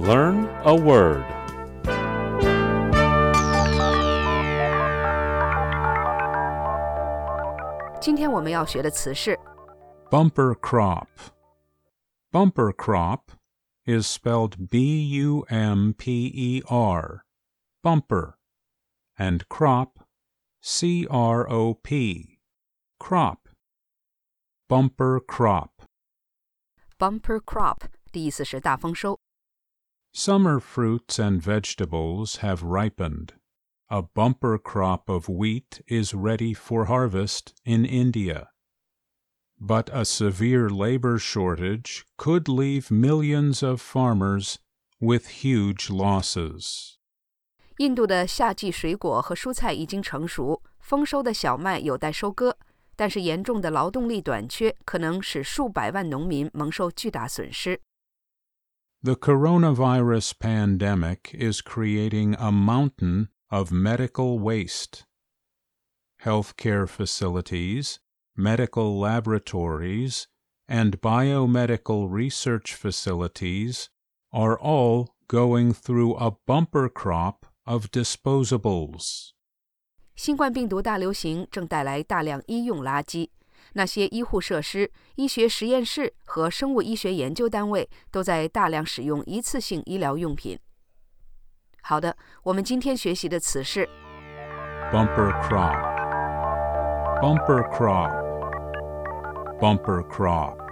Learn a word. 今天我们要学的词是 Bumper crop. Bumper crop is spelled B U M P E R, bumper, and crop, C R O P, crop. Bumper crop. bumper crop，的意思是大丰收。 Summer fruits and vegetables have ripened. A bumper crop of wheat is ready for harvest in India. But a severe labor shortage could leave millions of farmers with huge losses. 印度的夏季水果和蔬菜已经成熟，丰收的小麦有待收割，但是严重的劳动力短缺可能使数百万农民蒙受巨大损失。 The coronavirus pandemic is creating a mountain of medical waste. Healthcare facilities, medical laboratories, and biomedical research facilities are all going through a bumper crop of disposables. 新冠病毒大流行正带来大量医用垃圾， 那些医护设施、医学实验室和生物医学研究单位都在大量使用一次性医疗用品。好的，我们今天学习的词是 Bumper crop. Bumper crop. Bumper crop.